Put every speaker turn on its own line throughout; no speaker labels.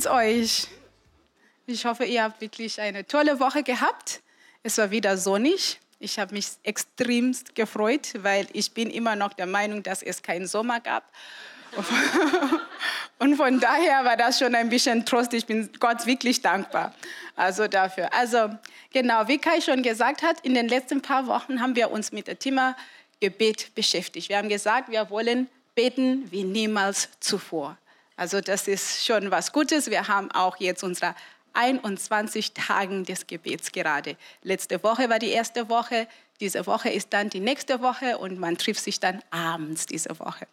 Geht's euch? Ich hoffe, ihr habt wirklich eine tolle Woche gehabt. Es war wieder sonnig. Ich habe mich extremst gefreut, weil ich bin immer noch der Meinung, dass es keinen Sommer gab. Und von daher war das schon ein bisschen Trost. Ich bin Gott wirklich dankbar also dafür. Also genau, wie Kai schon gesagt hat, in den letzten paar Wochen haben wir uns mit dem Thema Gebet beschäftigt. Wir haben gesagt, wir wollen beten wie niemals zuvor. Also das ist schon was Gutes. Wir haben auch jetzt unsere 21 Tagen des Gebets gerade. Letzte Woche war die erste Woche, diese Woche ist dann die nächste Woche und man trifft sich dann abends diese Woche.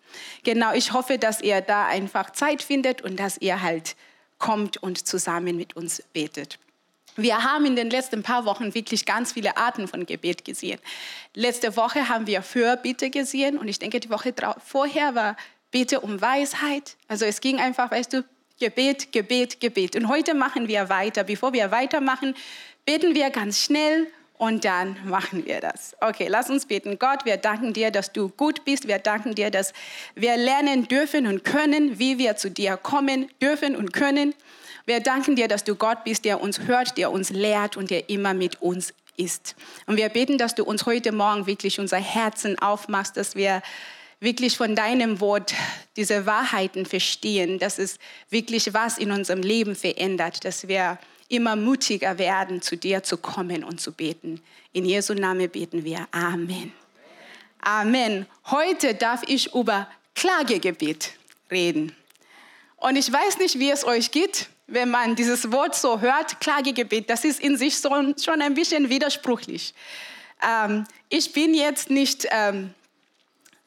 Genau, ich hoffe, dass ihr da einfach Zeit findet und dass ihr halt kommt und zusammen mit uns betet. Wir haben in den letzten paar Wochen wirklich ganz viele Arten von Gebet gesehen. Letzte Woche haben wir Fürbitte gesehen und ich denke, die Woche vorher war Bitte um Weisheit. Also es ging einfach, weißt du, Gebet, Gebet, Gebet. Und heute machen wir weiter. Bevor wir weitermachen, beten wir ganz schnell und dann machen wir das. Okay, lass uns beten. Gott, wir danken dir, dass du gut bist. Wir danken dir, dass wir lernen dürfen und können, wie wir zu dir kommen dürfen und können. Wir danken dir, dass du Gott bist, der uns hört, der uns lehrt und der immer mit uns ist. Und wir beten, dass du uns heute Morgen wirklich unser Herzen aufmachst, dass wir wirklich von deinem Wort diese Wahrheiten verstehen, dass es wirklich was in unserem Leben verändert, dass wir immer mutiger werden, zu dir zu kommen und zu beten. In Jesu Namen beten wir. Amen. Amen. Heute darf ich über Klagegebet reden. Und ich weiß nicht, wie es euch geht, wenn man dieses Wort so hört, Klagegebet. Das ist in sich schon ein bisschen widersprüchlich. Ähm, ich bin jetzt nicht ähm,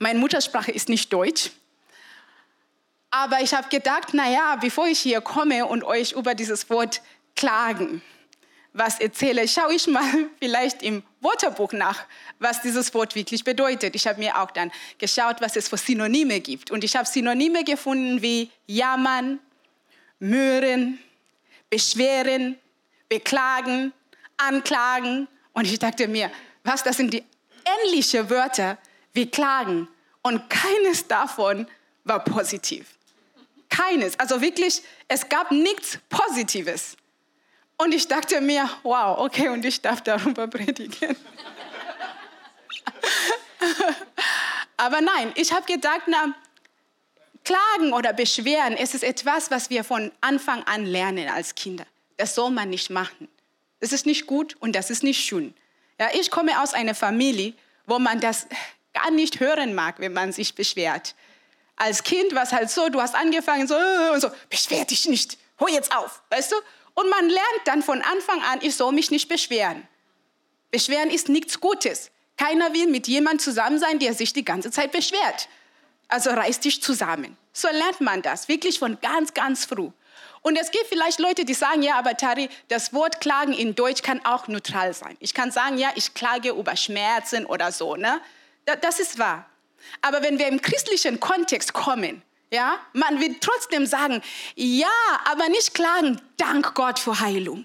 meine Muttersprache ist nicht Deutsch. Aber ich habe gedacht, naja, bevor ich hier komme und euch über dieses Wort klagen was erzähle, schaue ich mal vielleicht im Wörterbuch nach, was dieses Wort wirklich bedeutet. Ich habe mir auch dann geschaut, was es für Synonyme gibt. Und ich habe Synonyme gefunden wie jammern, mürren, beschweren, beklagen, anklagen. Und ich dachte mir, was, das sind die ähnlichen Wörter, wir klagen und keines davon war positiv. Keines. Also wirklich, es gab nichts Positives. Und ich dachte mir, wow, okay, und ich darf darüber predigen. Aber nein, ich habe gedacht, na, Klagen oder Beschweren, es ist etwas, was wir von Anfang an lernen als Kinder. Das soll man nicht machen. Das ist nicht gut und das ist nicht schön. Ja, ich komme aus einer Familie, wo man das gar nicht hören mag, wenn man sich beschwert. Als Kind war es halt so, du hast angefangen so, äh, und so, beschwer dich nicht, hol jetzt auf, weißt du? Und man lernt dann von Anfang an, ich soll mich nicht beschweren. Beschweren ist nichts Gutes. Keiner will mit jemandem zusammen sein, der sich die ganze Zeit beschwert. Also reiß dich zusammen. So lernt man das, wirklich von ganz, ganz früh. Und es gibt vielleicht Leute, die sagen, ja, aber Tari, das Wort klagen in Deutsch kann auch neutral sein. Ich kann sagen, ja, ich klage über Schmerzen oder so. Ne? Das ist wahr. Aber wenn wir im christlichen Kontext kommen, ja, man will trotzdem sagen, ja, aber nicht klagen, dank Gott für Heilung.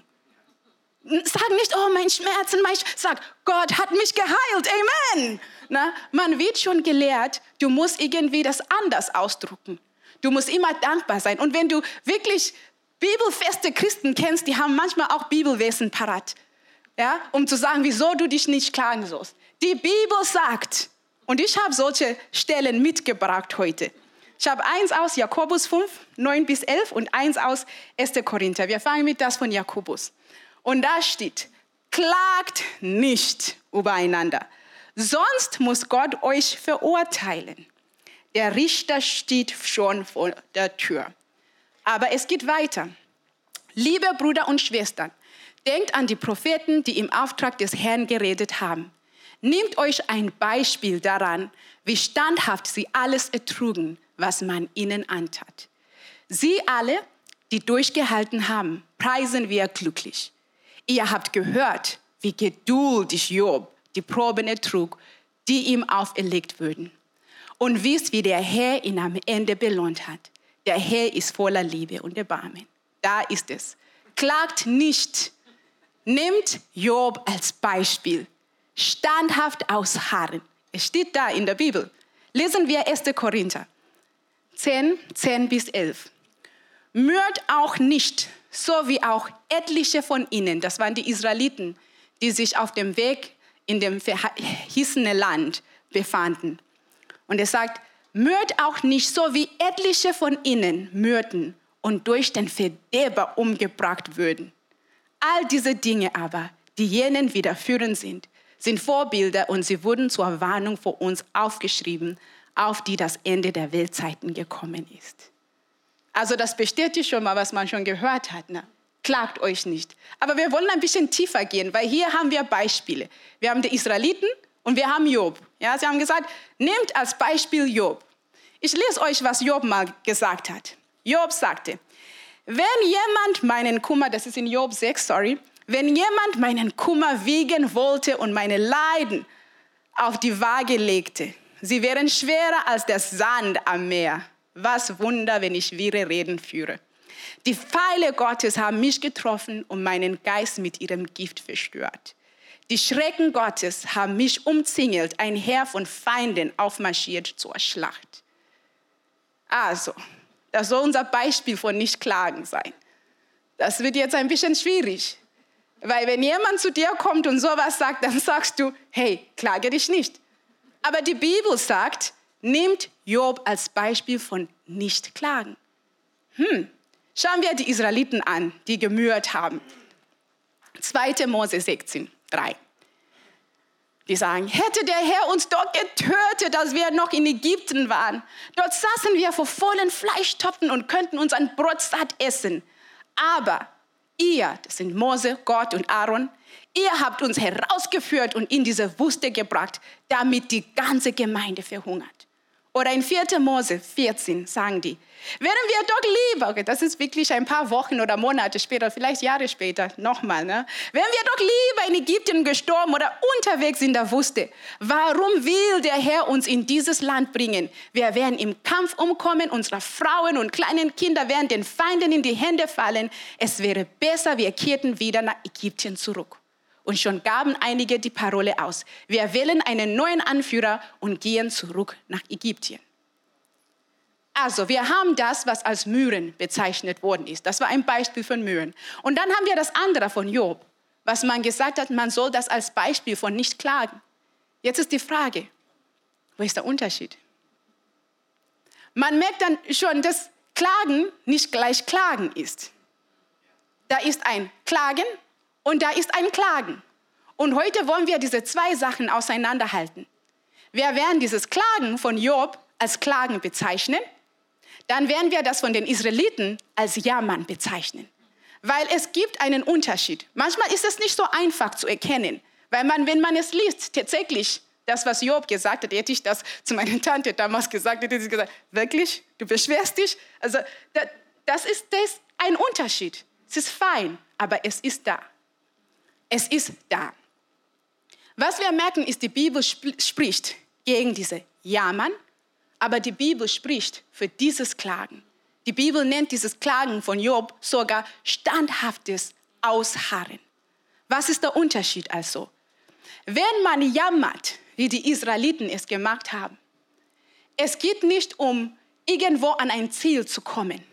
Sag nicht, oh, mein Schmerzen, mein Sch Sag, Gott hat mich geheilt, Amen. Na, man wird schon gelehrt, du musst irgendwie das anders ausdrucken. Du musst immer dankbar sein. Und wenn du wirklich bibelfeste Christen kennst, die haben manchmal auch Bibelwesen parat, ja, um zu sagen, wieso du dich nicht klagen sollst. Die Bibel sagt, und ich habe solche Stellen mitgebracht heute. Ich habe eins aus Jakobus 5, 9 bis 11 und eins aus 1. Korinther. Wir fangen mit das von Jakobus. Und da steht, klagt nicht übereinander, sonst muss Gott euch verurteilen. Der Richter steht schon vor der Tür. Aber es geht weiter. Liebe Brüder und Schwestern, denkt an die Propheten, die im Auftrag des Herrn geredet haben. Nehmt euch ein Beispiel daran, wie standhaft sie alles ertrugen, was man ihnen antat. Sie alle die durchgehalten haben, preisen wir glücklich. Ihr habt gehört, wie geduldig Job die Proben ertrug, die ihm auferlegt wurden. Und wisst, wie der Herr ihn am Ende belohnt hat. Der Herr ist voller Liebe und Erbarmen. Da ist es. Klagt nicht. Nimmt Job als Beispiel. Standhaft ausharren. Es steht da in der Bibel. Lesen wir 1. Korinther 10, 10 bis 11. Mört auch nicht, so wie auch etliche von ihnen, das waren die Israeliten, die sich auf dem Weg in dem verheißenen Land befanden. Und er sagt, mört auch nicht so wie etliche von ihnen mürten und durch den Verderber umgebracht würden. All diese Dinge aber, die jenen widerführen sind, sind Vorbilder und sie wurden zur Warnung vor uns aufgeschrieben, auf die das Ende der Weltzeiten gekommen ist. Also das bestätigt schon mal, was man schon gehört hat. Ne? Klagt euch nicht. Aber wir wollen ein bisschen tiefer gehen, weil hier haben wir Beispiele. Wir haben die Israeliten und wir haben Job. Ja, sie haben gesagt, nehmt als Beispiel Job. Ich lese euch, was Job mal gesagt hat. Job sagte, wenn jemand meinen Kummer, das ist in Job 6, sorry, wenn jemand meinen Kummer wiegen wollte und meine Leiden auf die Waage legte, sie wären schwerer als der Sand am Meer. Was Wunder, wenn ich wirre Reden führe. Die Pfeile Gottes haben mich getroffen und meinen Geist mit ihrem Gift verstört. Die Schrecken Gottes haben mich umzingelt, ein Heer von Feinden aufmarschiert zur Schlacht. Also, das soll unser Beispiel von Nicht-Klagen sein. Das wird jetzt ein bisschen schwierig, weil wenn jemand zu dir kommt und sowas sagt, dann sagst du, hey, klage dich nicht. Aber die Bibel sagt, nehmt Job als Beispiel von Nicht-Klagen. Hm. Schauen wir die Israeliten an, die gemüht haben. 2. Mose 16, 3. Die sagen, hätte der Herr uns dort getötet, als wir noch in Ägypten waren. Dort saßen wir vor vollen Fleischtöpfen und könnten unseren Brot satt essen. Aber ihr, das sind Mose, Gott und Aaron, ihr habt uns herausgeführt und in diese Wüste gebracht, damit die ganze Gemeinde verhungert. Oder in 4. Mose 14 sagen die, wären wir doch lieber, okay, das ist wirklich ein paar Wochen oder Monate später, vielleicht Jahre später, nochmal, ne? wären wir doch lieber in Ägypten gestorben oder unterwegs in der Wüste. Warum will der Herr uns in dieses Land bringen? Wir werden im Kampf umkommen, unsere Frauen und kleinen Kinder werden den Feinden in die Hände fallen. Es wäre besser, wir kehrten wieder nach Ägypten zurück. Und schon gaben einige die Parole aus. Wir wählen einen neuen Anführer und gehen zurück nach Ägypten. Also, wir haben das, was als Mühren bezeichnet worden ist. Das war ein Beispiel von Mühren. Und dann haben wir das andere von Job, was man gesagt hat, man soll das als Beispiel von nicht klagen. Jetzt ist die Frage, wo ist der Unterschied? Man merkt dann schon, dass Klagen nicht gleich Klagen ist. Da ist ein Klagen und da ist ein Klagen. Und heute wollen wir diese zwei Sachen auseinanderhalten. Wir werden dieses Klagen von Job als Klagen bezeichnen, dann werden wir das von den Israeliten als Jammern bezeichnen. Weil es gibt einen Unterschied. Manchmal ist es nicht so einfach zu erkennen, weil man, wenn man es liest, tatsächlich das, was Job gesagt hat, hätte ich das zu meiner Tante damals gesagt, hätte sie gesagt, wirklich, du beschwerst dich? Also das ist, das ist ein Unterschied. Es ist fein, aber es ist da. Es ist da. Was wir merken, ist, die Bibel spricht gegen diese Jammern, aber die Bibel spricht für dieses Klagen. Die Bibel nennt dieses Klagen von Job sogar standhaftes Ausharren. Was ist der Unterschied also? Wenn man jammert, wie die Israeliten es gemacht haben, es geht nicht um irgendwo an ein Ziel zu kommen.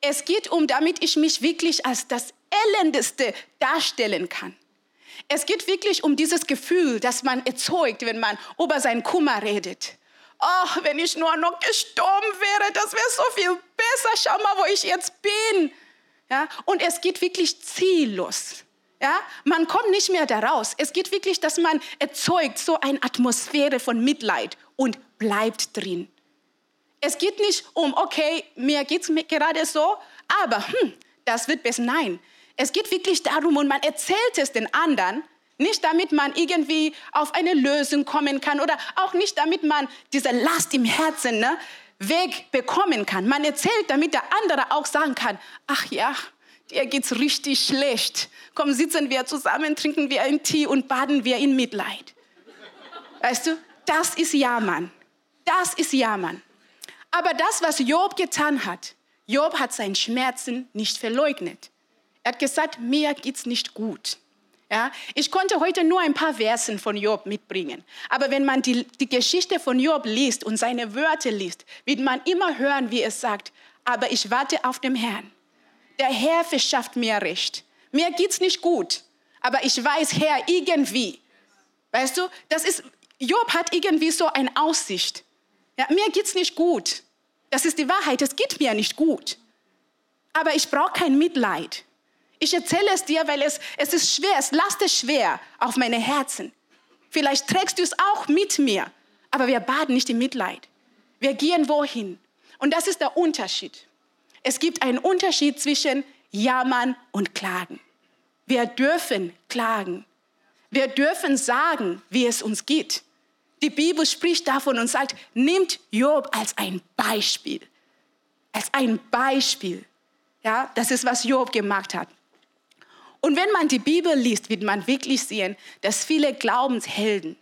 Es geht um, damit ich mich wirklich als das Elendeste darstellen kann. Es geht wirklich um dieses Gefühl, das man erzeugt, wenn man über seinen Kummer redet. Ach, wenn ich nur noch gestorben wäre, das wäre so viel besser. Schau mal, wo ich jetzt bin. Ja? Und es geht wirklich ziellos. Ja? Man kommt nicht mehr daraus. Es geht wirklich, dass man erzeugt so eine Atmosphäre von Mitleid und bleibt drin. Es geht nicht um, okay, mir geht es gerade so, aber hm, das wird besser. Nein, es geht wirklich darum, und man erzählt es den anderen, nicht damit man irgendwie auf eine Lösung kommen kann oder auch nicht damit man diese Last im Herzen ne, wegbekommen kann. Man erzählt, damit der andere auch sagen kann, ach ja, dir geht's richtig schlecht. Komm, sitzen wir zusammen, trinken wir einen Tee und baden wir in Mitleid. Weißt du, das ist Jammern. Das ist Jammern. Aber das, was Job getan hat, Job hat seinen Schmerzen nicht verleugnet. Er hat gesagt, mir geht's nicht gut. Ja, ich konnte heute nur ein paar Versen von Job mitbringen. Aber wenn man die, die Geschichte von Job liest und seine Wörter liest, wird man immer hören, wie es sagt, aber ich warte auf den Herrn. Der Herr verschafft mir Recht. Mir geht's nicht gut, aber ich weiß, Herr, irgendwie. Weißt du, das ist, Job hat irgendwie so eine Aussicht. Ja, mir geht's nicht gut. Das ist die Wahrheit, es geht mir nicht gut. Aber ich brauche kein Mitleid. Ich erzähle es dir, weil es, es ist schwer, es lastet schwer auf meine Herzen. Vielleicht trägst du es auch mit mir, aber wir baden nicht im Mitleid. Wir gehen wohin. Und das ist der Unterschied. Es gibt einen Unterschied zwischen Jammern und Klagen. Wir dürfen klagen. Wir dürfen sagen, wie es uns geht. Die Bibel spricht davon und sagt, nimmt Job als ein Beispiel. Als ein Beispiel. Ja, das ist, was Job gemacht hat. Und wenn man die Bibel liest, wird man wirklich sehen, dass viele Glaubenshelden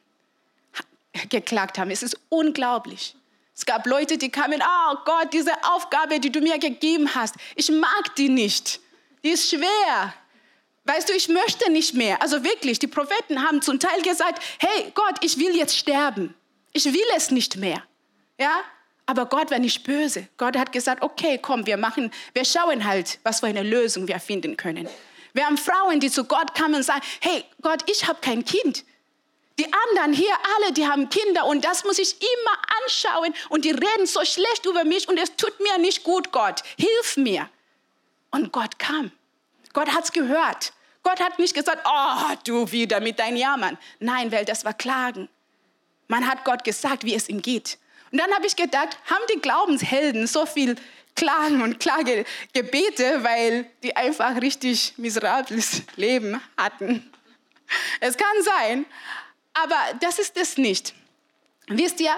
geklagt haben. Es ist unglaublich. Es gab Leute, die kamen, oh Gott, diese Aufgabe, die du mir gegeben hast, ich mag die nicht. Die ist schwer. Weißt du, ich möchte nicht mehr. Also wirklich, die Propheten haben zum Teil gesagt, hey Gott, ich will jetzt sterben. Ich will es nicht mehr. Ja? Aber Gott war nicht böse. Gott hat gesagt, okay, komm, wir machen, wir schauen halt, was für eine Lösung wir finden können. Wir haben Frauen, die zu Gott kamen und sagen, hey Gott, ich habe kein Kind. Die anderen hier alle, die haben Kinder und das muss ich immer anschauen und die reden so schlecht über mich und es tut mir nicht gut, Gott. Hilf mir. Und Gott kam. Gott hat es gehört. Gott hat nicht gesagt, oh, du wieder mit deinem Jammern. Nein, weil das war Klagen. Man hat Gott gesagt, wie es ihm geht. Und dann habe ich gedacht, haben die Glaubenshelden so viel Klagen und Klagegebete, weil die einfach richtig miserables Leben hatten. Es kann sein, aber das ist es nicht. Wisst ihr,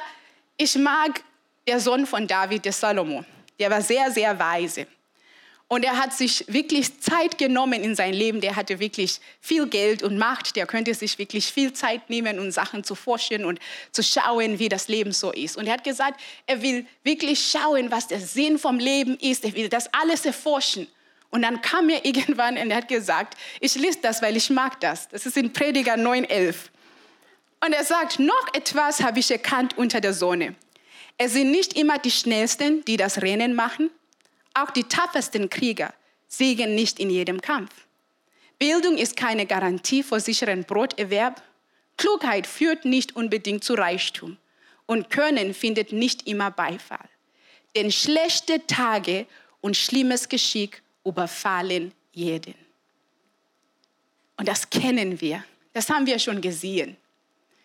ich mag der Sohn von David, der Salomo. Der war sehr, sehr weise. Und er hat sich wirklich Zeit genommen in sein Leben. Der hatte wirklich viel Geld und Macht. Der könnte sich wirklich viel Zeit nehmen, um Sachen zu forschen und zu schauen, wie das Leben so ist. Und er hat gesagt, er will wirklich schauen, was der Sinn vom Leben ist. Er will das alles erforschen. Und dann kam er irgendwann und er hat gesagt, ich lese das, weil ich mag das. Das ist in Prediger 9,11. Und er sagt, noch etwas habe ich erkannt unter der Sonne. Es sind nicht immer die Schnellsten, die das Rennen machen, auch die tapfersten Krieger siegen nicht in jedem Kampf. Bildung ist keine Garantie für sicheren Broterwerb. Klugheit führt nicht unbedingt zu Reichtum. Und Können findet nicht immer Beifall. Denn schlechte Tage und schlimmes Geschick überfallen jeden. Und das kennen wir. Das haben wir schon gesehen.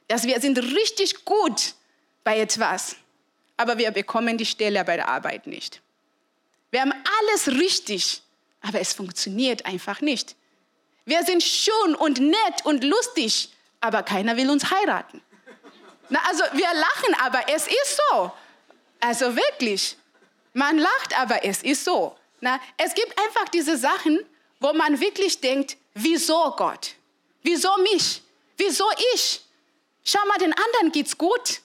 Dass wir sind richtig gut bei etwas, aber wir bekommen die Stelle bei der Arbeit nicht. Wir haben alles richtig, aber es funktioniert einfach nicht. Wir sind schön und nett und lustig, aber keiner will uns heiraten. Na, also wir lachen, aber es ist so. Also wirklich. Man lacht, aber es ist so. Na, es gibt einfach diese Sachen, wo man wirklich denkt, wieso Gott? Wieso mich? Wieso ich? Schau mal, den anderen geht's gut.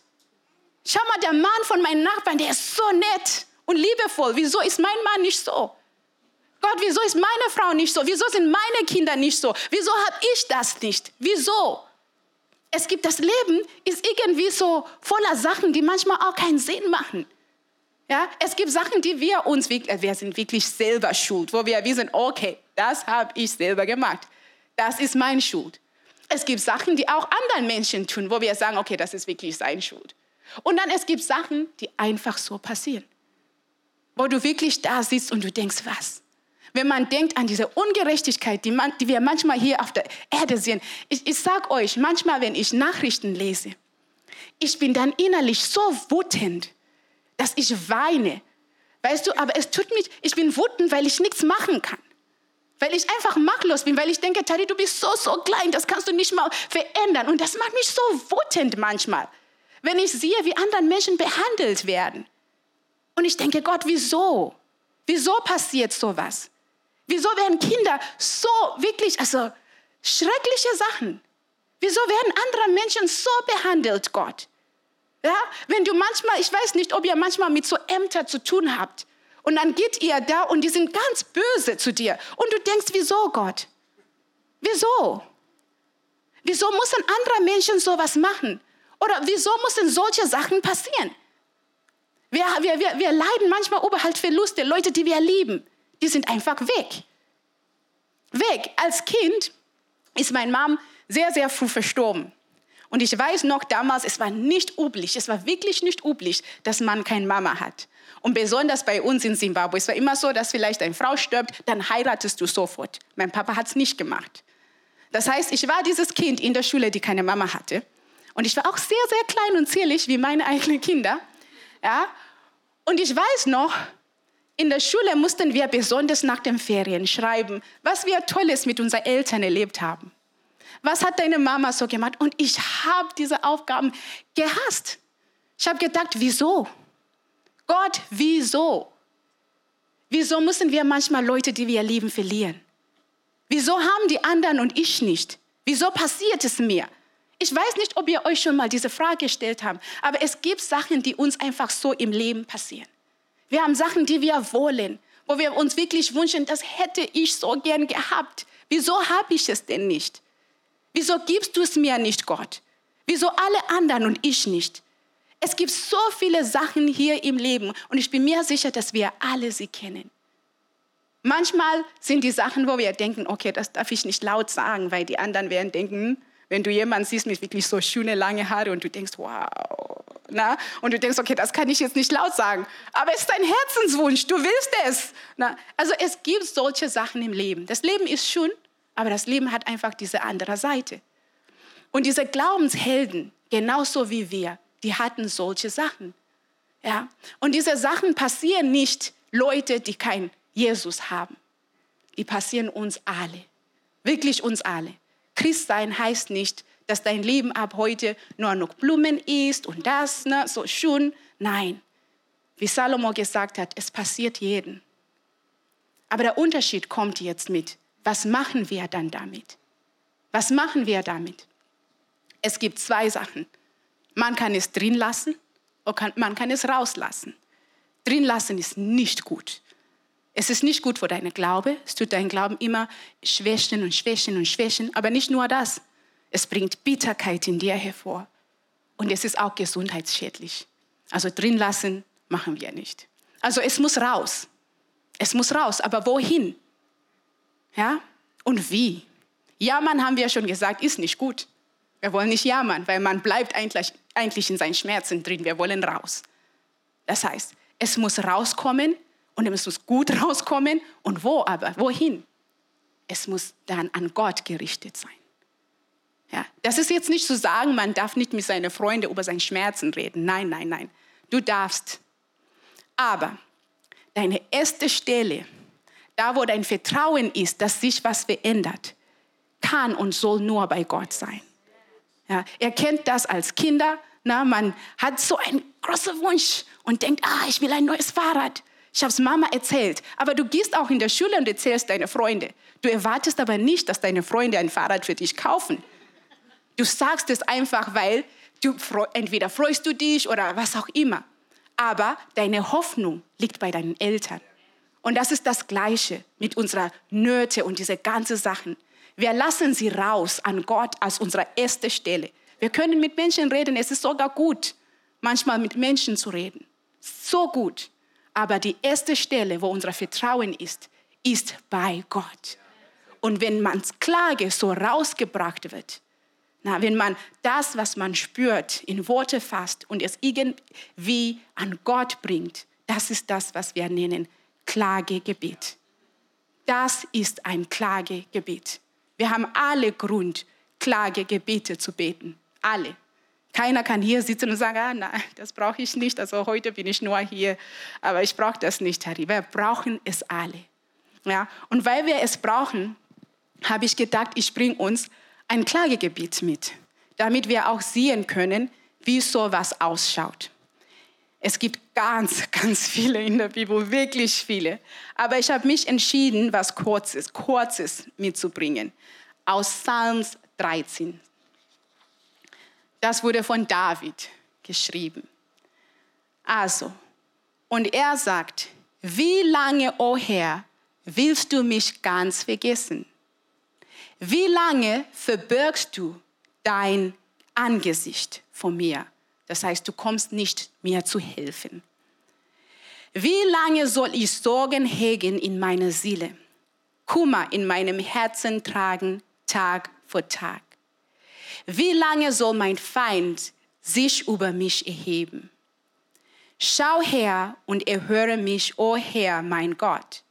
Schau mal, der Mann von meinen Nachbarn, der ist so nett und liebevoll. Wieso ist mein Mann nicht so? Gott, wieso ist meine Frau nicht so? Wieso sind meine Kinder nicht so? Wieso habe ich das nicht? Wieso? Es gibt das Leben ist irgendwie so voller Sachen, die manchmal auch keinen Sinn machen. Ja, es gibt Sachen, die wir uns wir sind wirklich selber schuld, wo wir wissen, okay, das habe ich selber gemacht. Das ist meine Schuld. Es gibt Sachen, die auch anderen Menschen tun, wo wir sagen, okay, das ist wirklich seine Schuld. Und dann es gibt Sachen, die einfach so passieren wo du wirklich da sitzt und du denkst, was? Wenn man denkt an diese Ungerechtigkeit, die, man, die wir manchmal hier auf der Erde sehen. Ich, ich sage euch, manchmal, wenn ich Nachrichten lese, ich bin dann innerlich so wütend, dass ich weine. Weißt du, aber es tut mich, ich bin wütend, weil ich nichts machen kann. Weil ich einfach machtlos bin, weil ich denke, Tari, du bist so, so klein, das kannst du nicht mal verändern. Und das macht mich so wütend manchmal, wenn ich sehe, wie andere Menschen behandelt werden. Und ich denke, Gott, wieso? Wieso passiert sowas? Wieso werden Kinder so wirklich, also schreckliche Sachen? Wieso werden andere Menschen so behandelt, Gott? Ja, wenn du manchmal, ich weiß nicht, ob ihr manchmal mit so Ämtern zu tun habt. Und dann geht ihr da und die sind ganz böse zu dir. Und du denkst, wieso, Gott? Wieso? Wieso müssen andere Menschen sowas machen? Oder wieso müssen solche Sachen passieren? Wir, wir, wir, wir leiden manchmal über halt Verluste. Leute, die wir lieben, die sind einfach weg. Weg. Als Kind ist mein Mom sehr, sehr früh verstorben. Und ich weiß noch damals, es war nicht üblich, es war wirklich nicht üblich, dass man keine Mama hat. Und besonders bei uns in Zimbabwe, es war immer so, dass vielleicht eine Frau stirbt, dann heiratest du sofort. Mein Papa hat es nicht gemacht. Das heißt, ich war dieses Kind in der Schule, die keine Mama hatte. Und ich war auch sehr, sehr klein und zierlich wie meine eigenen Kinder. Ja? Und ich weiß noch, in der Schule mussten wir besonders nach den Ferien schreiben, was wir Tolles mit unseren Eltern erlebt haben. Was hat deine Mama so gemacht? Und ich habe diese Aufgaben gehasst. Ich habe gedacht, wieso? Gott, wieso? Wieso müssen wir manchmal Leute, die wir lieben, verlieren? Wieso haben die anderen und ich nicht? Wieso passiert es mir? Ich weiß nicht, ob ihr euch schon mal diese Frage gestellt habt, aber es gibt Sachen, die uns einfach so im Leben passieren. Wir haben Sachen, die wir wollen, wo wir uns wirklich wünschen, das hätte ich so gern gehabt. Wieso habe ich es denn nicht? Wieso gibst du es mir nicht, Gott? Wieso alle anderen und ich nicht? Es gibt so viele Sachen hier im Leben und ich bin mir sicher, dass wir alle sie kennen. Manchmal sind die Sachen, wo wir denken, okay, das darf ich nicht laut sagen, weil die anderen werden denken, wenn du jemanden siehst mit wirklich so schöne lange Haare und du denkst, wow, na? und du denkst, okay, das kann ich jetzt nicht laut sagen, aber es ist dein Herzenswunsch, du willst es. Na? Also es gibt solche Sachen im Leben. Das Leben ist schön, aber das Leben hat einfach diese andere Seite. Und diese Glaubenshelden, genauso wie wir, die hatten solche Sachen. Ja? Und diese Sachen passieren nicht Leute, die kein Jesus haben. Die passieren uns alle. Wirklich uns alle. Christsein heißt nicht, dass dein Leben ab heute nur noch Blumen ist und das, ne, so schön. Nein. Wie Salomo gesagt hat, es passiert jeden. Aber der Unterschied kommt jetzt mit. Was machen wir dann damit? Was machen wir damit? Es gibt zwei Sachen. Man kann es drin lassen und man kann es rauslassen. Drin lassen ist nicht gut. Es ist nicht gut für deinen Glaube. Es tut deinen Glauben immer schwächen und schwächen und schwächen. Aber nicht nur das. Es bringt Bitterkeit in dir hervor. Und es ist auch gesundheitsschädlich. Also drin lassen machen wir nicht. Also es muss raus. Es muss raus. Aber wohin? Ja? Und wie? Jammern haben wir schon gesagt, ist nicht gut. Wir wollen nicht jammern, weil man bleibt eigentlich, eigentlich in seinen Schmerzen drin. Wir wollen raus. Das heißt, es muss rauskommen und es muss gut rauskommen. Und wo aber? Wohin? Es muss dann an Gott gerichtet sein. Ja, das ist jetzt nicht zu sagen, man darf nicht mit seinen Freunden über seine Schmerzen reden. Nein, nein, nein. Du darfst. Aber deine erste Stelle, da wo dein Vertrauen ist, dass sich was verändert, kann und soll nur bei Gott sein. Ja, ihr kennt das als Kinder. Na, man hat so einen großen Wunsch und denkt, ah, ich will ein neues Fahrrad. Ich habe es Mama erzählt. Aber du gehst auch in der Schule und erzählst deine Freunde. Du erwartest aber nicht, dass deine Freunde ein Fahrrad für dich kaufen. Du sagst es einfach, weil du entweder freust du dich oder was auch immer. Aber deine Hoffnung liegt bei deinen Eltern. Und das ist das Gleiche mit unserer Nöte und diese ganzen Sachen. Wir lassen sie raus an Gott als unsere erste Stelle. Wir können mit Menschen reden. Es ist sogar gut, manchmal mit Menschen zu reden. So gut. Aber die erste Stelle, wo unser Vertrauen ist, ist bei Gott. Und wenn man's Klage so rausgebracht wird, na, wenn man das, was man spürt, in Worte fasst und es irgendwie an Gott bringt, das ist das, was wir nennen Klagegebet. Das ist ein Klagegebet. Wir haben alle Grund, Klagegebete zu beten. Alle. Keiner kann hier sitzen und sagen, ah, nein, das brauche ich nicht. Also heute bin ich nur hier, aber ich brauche das nicht, Harry. Wir brauchen es alle. Ja? Und weil wir es brauchen, habe ich gedacht, ich bringe uns ein Klagegebiet mit, damit wir auch sehen können, wie sowas ausschaut. Es gibt ganz, ganz viele in der Bibel, wirklich viele. Aber ich habe mich entschieden, was Kurzes, Kurzes mitzubringen. Aus Psalms 13. Das wurde von David geschrieben. Also, und er sagt, wie lange, o oh Herr, willst du mich ganz vergessen? Wie lange verbirgst du dein Angesicht von mir? Das heißt, du kommst nicht mir zu helfen. Wie lange soll ich Sorgen hegen in meiner Seele, Kummer in meinem Herzen tragen, Tag für Tag? Wie lange soll mein Feind sich über mich erheben? Schau her und erhöre mich, o oh Herr, mein Gott.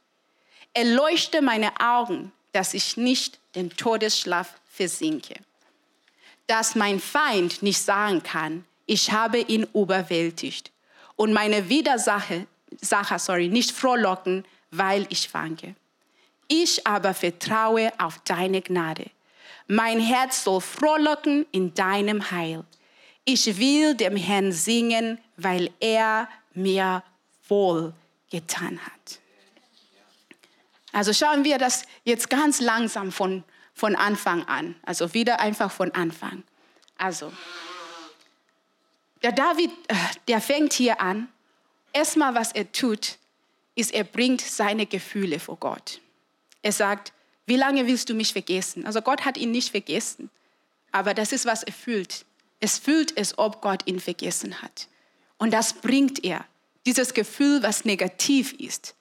Erleuchte meine Augen, dass ich nicht den Todesschlaf versinke. Dass mein Feind nicht sagen kann, ich habe ihn überwältigt und meine Widersacher Sache, sorry, nicht frohlocken, weil ich fange. Ich aber vertraue auf deine Gnade. Mein Herz soll frohlocken in deinem Heil. Ich will dem Herrn singen, weil er mir wohl getan hat. Also schauen wir das jetzt ganz langsam von, von Anfang an. Also wieder einfach von Anfang. Also, der David, äh, der fängt hier an. Erstmal, was er tut, ist, er bringt seine Gefühle vor Gott. Er sagt, wie lange willst du mich vergessen? Also Gott hat ihn nicht vergessen, aber das ist, was er fühlt. Es fühlt es, ob Gott ihn vergessen hat. Und das bringt er. Dieses Gefühl, was negativ ist,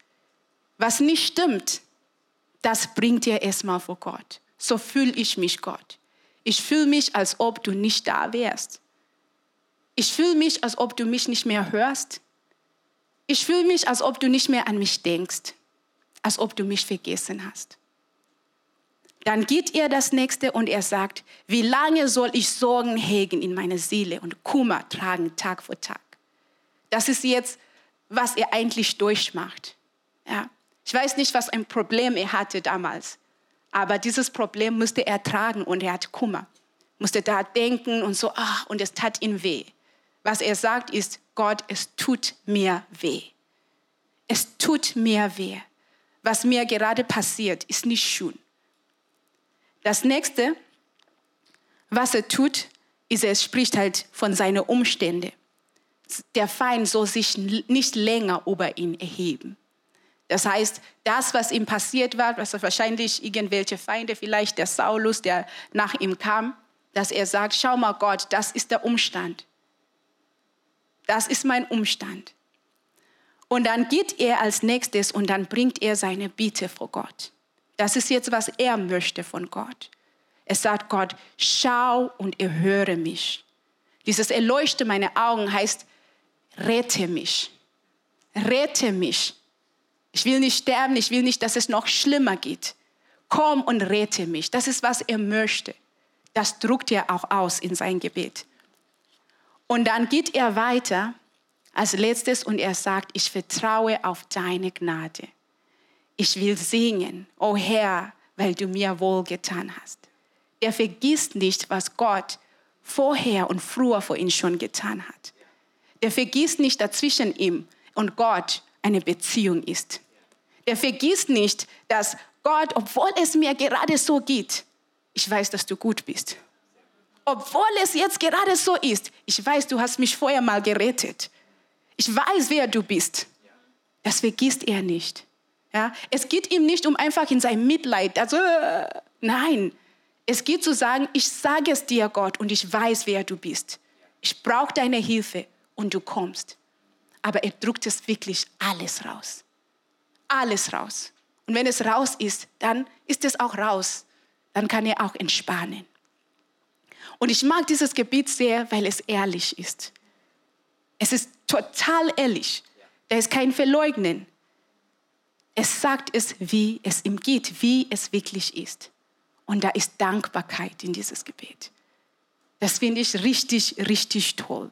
was nicht stimmt, das bringt er erstmal vor Gott. So fühle ich mich, Gott. Ich fühle mich, als ob du nicht da wärst. Ich fühle mich, als ob du mich nicht mehr hörst. Ich fühle mich, als ob du nicht mehr an mich denkst, als ob du mich vergessen hast. Dann geht er das nächste und er sagt, wie lange soll ich Sorgen hegen in meiner Seele und Kummer tragen Tag für Tag? Das ist jetzt, was er eigentlich durchmacht. Ja. Ich weiß nicht, was ein Problem er hatte damals, aber dieses Problem musste er tragen und er hat Kummer. Musste da denken und so, ach, und es tat ihm weh. Was er sagt ist, Gott, es tut mir weh. Es tut mir weh. Was mir gerade passiert, ist nicht schön. Das nächste, was er tut, ist, er spricht halt von seinen Umständen. Der Feind soll sich nicht länger über ihn erheben. Das heißt, das, was ihm passiert war, was wahrscheinlich irgendwelche Feinde, vielleicht der Saulus, der nach ihm kam, dass er sagt, schau mal Gott, das ist der Umstand. Das ist mein Umstand. Und dann geht er als nächstes und dann bringt er seine Bitte vor Gott. Das ist jetzt, was er möchte von Gott. Er sagt Gott, schau und erhöre mich. Dieses Erleuchte meine Augen heißt, rette mich. Rette mich. Ich will nicht sterben, ich will nicht, dass es noch schlimmer geht. Komm und rette mich. Das ist, was er möchte. Das druckt er auch aus in sein Gebet. Und dann geht er weiter als letztes und er sagt, ich vertraue auf deine Gnade. Ich will singen, o oh Herr, weil du mir wohlgetan hast. Er vergisst nicht, was Gott vorher und früher vor ihm schon getan hat. Er vergisst nicht, dazwischen ihm und Gott eine Beziehung ist. Er vergisst nicht, dass Gott, obwohl es mir gerade so geht, ich weiß, dass du gut bist obwohl es jetzt gerade so ist, ich weiß, du hast mich vorher mal gerettet. Ich weiß, wer du bist. Das vergisst er nicht. Ja? Es geht ihm nicht um einfach in sein Mitleid. Also, nein, es geht zu sagen, ich sage es dir, Gott, und ich weiß, wer du bist. Ich brauche deine Hilfe und du kommst. Aber er druckt es wirklich alles raus. Alles raus. Und wenn es raus ist, dann ist es auch raus. Dann kann er auch entspannen. Und ich mag dieses Gebet sehr, weil es ehrlich ist. Es ist total ehrlich. Da ist kein Verleugnen. Es sagt es, wie es ihm geht, wie es wirklich ist. Und da ist Dankbarkeit in dieses Gebet. Das finde ich richtig, richtig toll.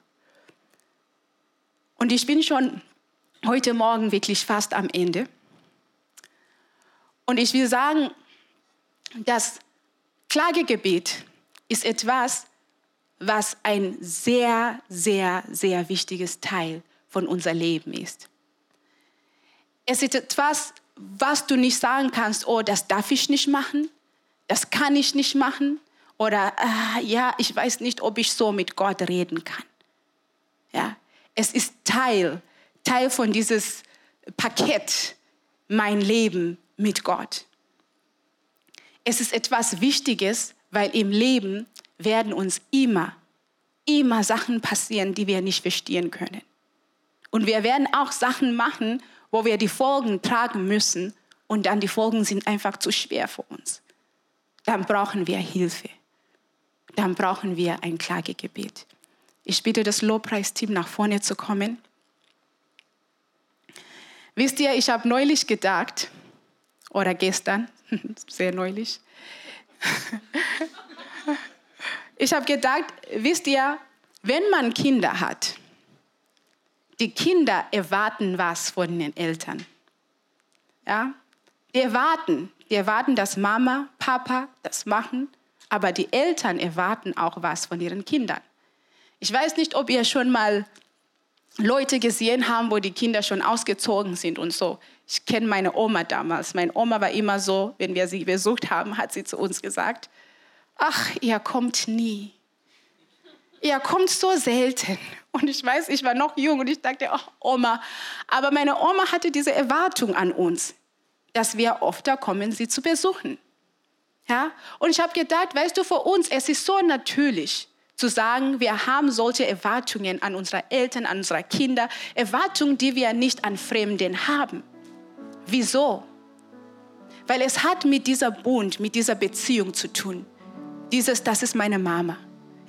Und ich bin schon heute Morgen wirklich fast am Ende. Und ich will sagen, das Klagegebet ist etwas, was ein sehr, sehr, sehr wichtiges Teil von unser Leben ist. Es ist etwas, was du nicht sagen kannst, oh, das darf ich nicht machen, das kann ich nicht machen oder ah, ja, ich weiß nicht, ob ich so mit Gott reden kann. Ja, es ist Teil, Teil von dieses Paket, mein Leben mit Gott. Es ist etwas Wichtiges, weil im Leben werden uns immer, immer Sachen passieren, die wir nicht verstehen können. Und wir werden auch Sachen machen, wo wir die Folgen tragen müssen und dann die Folgen sind einfach zu schwer für uns. Dann brauchen wir Hilfe. Dann brauchen wir ein Klagegebet. Ich bitte das Lobpreisteam nach vorne zu kommen. Wisst ihr, ich habe neulich gedacht, oder gestern, sehr neulich, ich habe gedacht, wisst ihr, wenn man Kinder hat, die Kinder erwarten was von den Eltern. Ja? Die erwarten, die erwarten, dass Mama, Papa das machen, aber die Eltern erwarten auch was von ihren Kindern. Ich weiß nicht, ob ihr schon mal Leute gesehen haben, wo die Kinder schon ausgezogen sind und so. Ich kenne meine Oma damals. Meine Oma war immer so, wenn wir sie besucht haben, hat sie zu uns gesagt, ach, ihr kommt nie. Ihr kommt so selten. Und ich weiß, ich war noch jung und ich dachte, ach, Oma. Aber meine Oma hatte diese Erwartung an uns, dass wir öfter kommen, sie zu besuchen. Ja? Und ich habe gedacht, weißt du, für uns, es ist so natürlich zu sagen, wir haben solche Erwartungen an unsere Eltern, an unsere Kinder, Erwartungen, die wir nicht an Fremden haben. Wieso? Weil es hat mit dieser Bund, mit dieser Beziehung zu tun. Dieses, das ist meine Mama.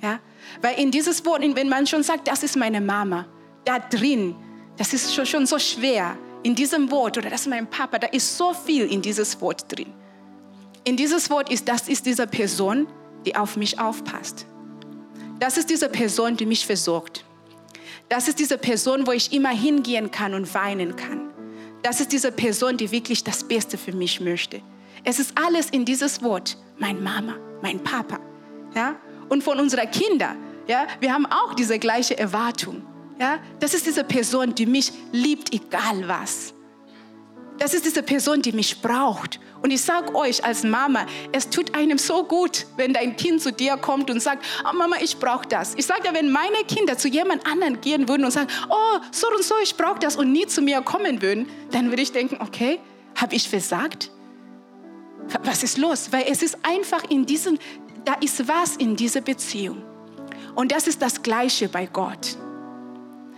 Ja? Weil in dieses Wort, wenn man schon sagt, das ist meine Mama, da drin, das ist schon so schwer. In diesem Wort, oder das ist mein Papa, da ist so viel in dieses Wort drin. In dieses Wort ist, das ist diese Person, die auf mich aufpasst. Das ist diese Person, die mich versorgt. Das ist diese Person, wo ich immer hingehen kann und weinen kann. Das ist diese Person, die wirklich das Beste für mich möchte. Es ist alles in dieses Wort. Mein Mama, mein Papa. Ja? Und von unseren Kindern, ja, wir haben auch diese gleiche Erwartung. Ja? Das ist diese Person, die mich liebt, egal was. Das ist diese Person, die mich braucht. Und ich sage euch als Mama, es tut einem so gut, wenn dein Kind zu dir kommt und sagt, oh Mama, ich brauche das. Ich sage ja, wenn meine Kinder zu jemand anderen gehen würden und sagen, oh, so und so, ich brauche das und nie zu mir kommen würden, dann würde ich denken, okay, habe ich versagt? Was ist los? Weil es ist einfach in diesem, da ist was in dieser Beziehung. Und das ist das Gleiche bei Gott.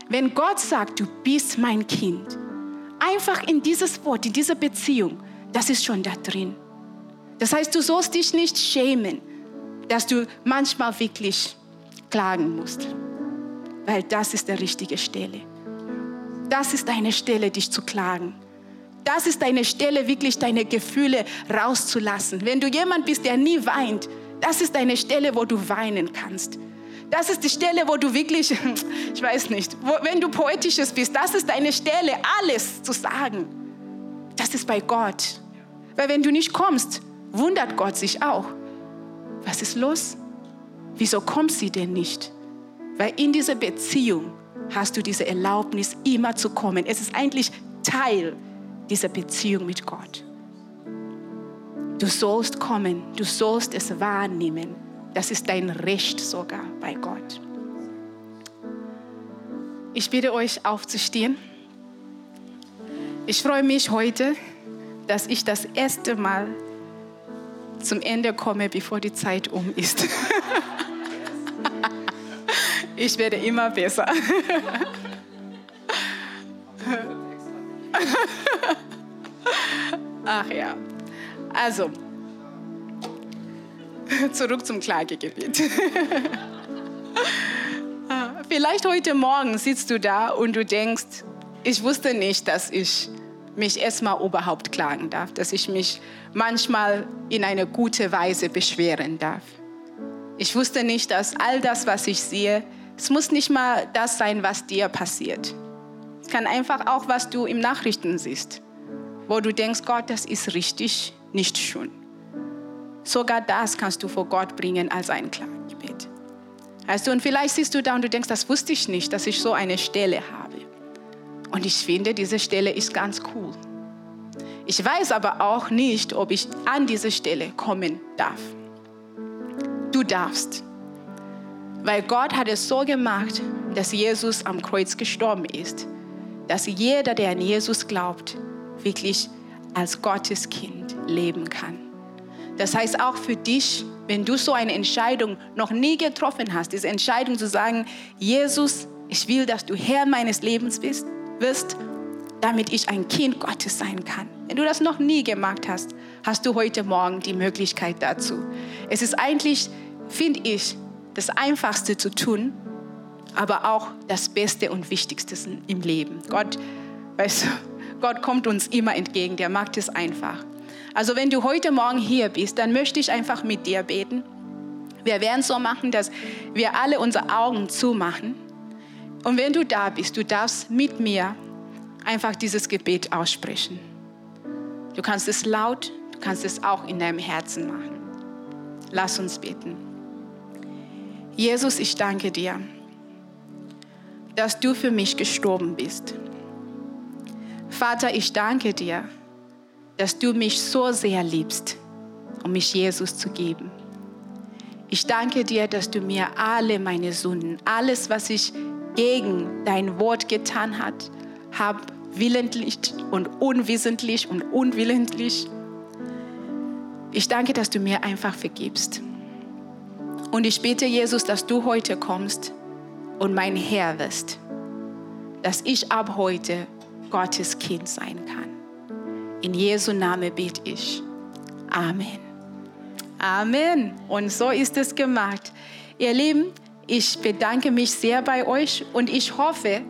Wenn Gott sagt, du bist mein Kind, einfach in dieses Wort, in dieser Beziehung, das ist schon da drin. Das heißt, du sollst dich nicht schämen, dass du manchmal wirklich klagen musst, weil das ist die richtige Stelle. Das ist deine Stelle, dich zu klagen. Das ist deine Stelle, wirklich deine Gefühle rauszulassen. Wenn du jemand bist, der nie weint, das ist deine Stelle, wo du weinen kannst. Das ist die Stelle, wo du wirklich, ich weiß nicht, wo, wenn du poetisches bist, das ist deine Stelle, alles zu sagen. Das ist bei Gott. Weil wenn du nicht kommst, wundert Gott sich auch. Was ist los? Wieso kommt sie denn nicht? Weil in dieser Beziehung hast du diese Erlaubnis, immer zu kommen. Es ist eigentlich Teil dieser Beziehung mit Gott. Du sollst kommen, du sollst es wahrnehmen. Das ist dein Recht sogar bei Gott. Ich bitte euch aufzustehen. Ich freue mich heute, dass ich das erste Mal zum Ende komme, bevor die Zeit um ist. ich werde immer besser. Ach ja. Also, zurück zum Klagegebet. Vielleicht heute Morgen sitzt du da und du denkst, ich wusste nicht, dass ich mich erstmal überhaupt klagen darf, dass ich mich manchmal in eine gute Weise beschweren darf. Ich wusste nicht, dass all das, was ich sehe, es muss nicht mal das sein, was dir passiert. Es kann einfach auch, was du im Nachrichten siehst, wo du denkst, Gott, das ist richtig, nicht schön. Sogar das kannst du vor Gott bringen als ein Klagegebet. Weißt du, und vielleicht siehst du da und du denkst, das wusste ich nicht, dass ich so eine Stelle habe. Und ich finde, diese Stelle ist ganz cool. Ich weiß aber auch nicht, ob ich an diese Stelle kommen darf. Du darfst. Weil Gott hat es so gemacht, dass Jesus am Kreuz gestorben ist. Dass jeder, der an Jesus glaubt, wirklich als Gottes Kind leben kann. Das heißt auch für dich, wenn du so eine Entscheidung noch nie getroffen hast, diese Entscheidung zu sagen, Jesus, ich will, dass du Herr meines Lebens bist, wirst, damit ich ein Kind Gottes sein kann. Wenn du das noch nie gemacht hast, hast du heute Morgen die Möglichkeit dazu. Es ist eigentlich, finde ich, das Einfachste zu tun, aber auch das Beste und Wichtigste im Leben. Gott, weißt du, Gott kommt uns immer entgegen, der macht es einfach. Also wenn du heute Morgen hier bist, dann möchte ich einfach mit dir beten. Wir werden so machen, dass wir alle unsere Augen zumachen. Und wenn du da bist, du darfst mit mir einfach dieses Gebet aussprechen. Du kannst es laut, du kannst es auch in deinem Herzen machen. Lass uns beten. Jesus, ich danke dir, dass du für mich gestorben bist. Vater, ich danke dir, dass du mich so sehr liebst, um mich Jesus zu geben. Ich danke dir, dass du mir alle meine Sünden, alles, was ich gegen dein Wort getan hat, habe willentlich und unwissentlich und unwillentlich. Ich danke, dass du mir einfach vergibst. Und ich bete, Jesus, dass du heute kommst und mein Herr wirst, dass ich ab heute Gottes Kind sein kann. In Jesu Namen bete ich. Amen. Amen. Und so ist es gemacht. Ihr Lieben, ich bedanke mich sehr bei euch und ich hoffe,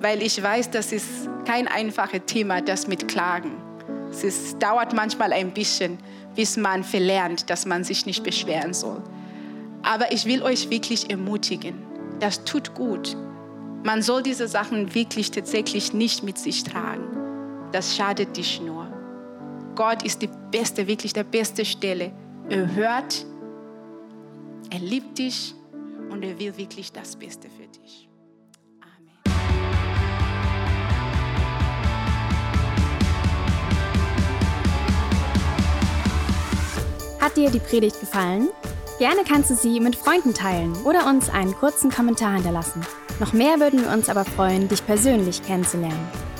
weil ich weiß, das ist kein einfaches Thema, das mit Klagen. Es ist, dauert manchmal ein bisschen, bis man verlernt, dass man sich nicht beschweren soll. Aber ich will euch wirklich ermutigen, das tut gut. Man soll diese Sachen wirklich tatsächlich nicht mit sich tragen. Das schadet dich nur. Gott ist die beste, wirklich der beste Stelle. Er hört, er liebt dich und er will wirklich das Beste für dich. Amen.
Hat dir die Predigt gefallen? Gerne kannst du sie mit Freunden teilen oder uns einen kurzen Kommentar hinterlassen. Noch mehr würden wir uns aber freuen, dich persönlich kennenzulernen.